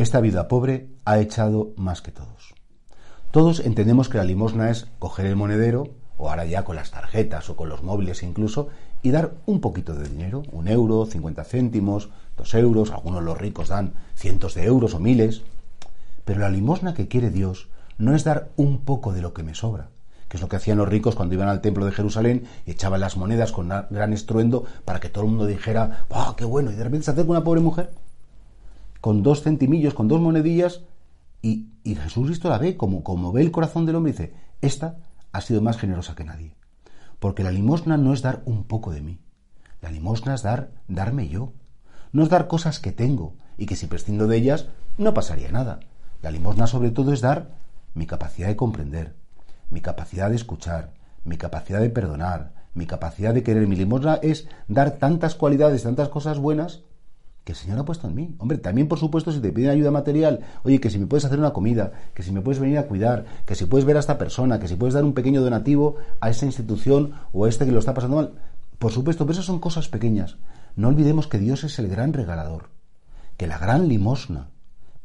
Esta vida pobre ha echado más que todos. Todos entendemos que la limosna es coger el monedero, o ahora ya con las tarjetas o con los móviles incluso, y dar un poquito de dinero, un euro, 50 céntimos, dos euros, algunos los ricos dan cientos de euros o miles. Pero la limosna que quiere Dios no es dar un poco de lo que me sobra, que es lo que hacían los ricos cuando iban al templo de Jerusalén y echaban las monedas con gran estruendo para que todo el mundo dijera, ¡ah, qué bueno! Y de repente se acerca una pobre mujer con dos centimillos, con dos monedillas, y, y Jesucristo la ve como, como ve el corazón del hombre y dice, esta ha sido más generosa que nadie. Porque la limosna no es dar un poco de mí. La limosna es dar, darme yo. No es dar cosas que tengo y que si prescindo de ellas no pasaría nada. La limosna sobre todo es dar mi capacidad de comprender, mi capacidad de escuchar, mi capacidad de perdonar, mi capacidad de querer. Mi limosna es dar tantas cualidades, tantas cosas buenas que el Señor ha puesto en mí. Hombre, también por supuesto si te piden ayuda material, oye, que si me puedes hacer una comida, que si me puedes venir a cuidar, que si puedes ver a esta persona, que si puedes dar un pequeño donativo a esa institución o a este que lo está pasando mal. Por supuesto, pero esas son cosas pequeñas. No olvidemos que Dios es el gran regalador, que la gran limosna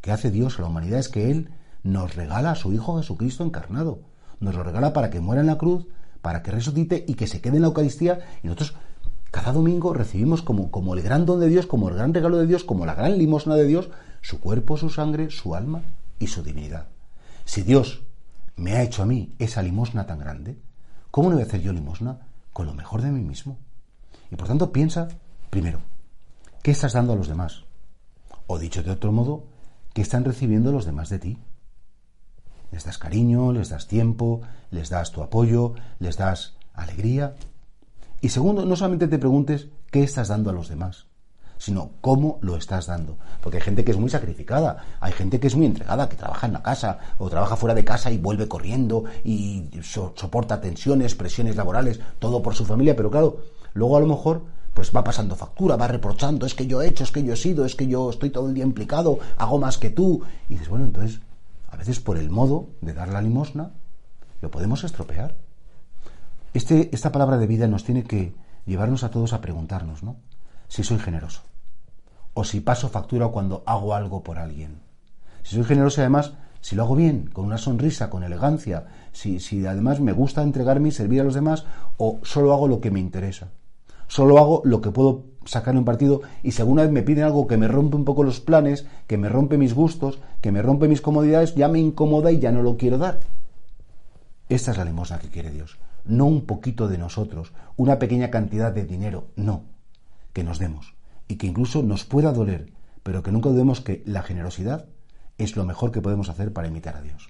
que hace Dios a la humanidad es que Él nos regala a su Hijo Jesucristo encarnado. Nos lo regala para que muera en la cruz, para que resucite y que se quede en la Eucaristía y nosotros cada domingo recibimos como, el gran don de Dios, como el gran regalo de Dios, como la gran limosna de Dios, su cuerpo, su sangre, su alma y su divinidad. Si Dios me ha hecho a mí esa limosna tan grande, ¿cómo no voy a hacer yo limosna con lo mejor de mí mismo? Y por tanto piensa, primero, ¿qué estás dando a los demás? O dicho de otro modo, ¿qué están recibiendo los demás de ti? Les das cariño, les das tiempo, les das tu apoyo, les das alegría, y segundo, no solamente te preguntes qué estás dando a los demás, sino cómo lo estás dando. Porque hay gente que es muy sacrificada, hay gente que es muy entregada, que trabaja en la casa o trabaja fuera de casa y vuelve corriendo y soporta tensiones, presiones laborales, todo por su familia, pero claro, luego a lo mejor pues va pasando factura, va reprochando, es que yo he hecho, es que yo he sido, es que yo estoy todo el día implicado, hago más que tú. Y dices, bueno, entonces, a veces por el modo de dar la limosna, lo podemos estropear. Este, esta palabra de vida nos tiene que llevarnos a todos a preguntarnos, ¿no? Si soy generoso. O si paso factura cuando hago algo por alguien. Si soy generoso además, si lo hago bien, con una sonrisa, con elegancia, si, si además me gusta entregarme y servir a los demás, o solo hago lo que me interesa. Solo hago lo que puedo sacar un partido y si alguna vez me piden algo que me rompe un poco los planes, que me rompe mis gustos, que me rompe mis comodidades, ya me incomoda y ya no lo quiero dar. Esta es la limosna que quiere Dios no un poquito de nosotros, una pequeña cantidad de dinero, no, que nos demos y que incluso nos pueda doler, pero que nunca dudemos que la generosidad es lo mejor que podemos hacer para imitar a Dios.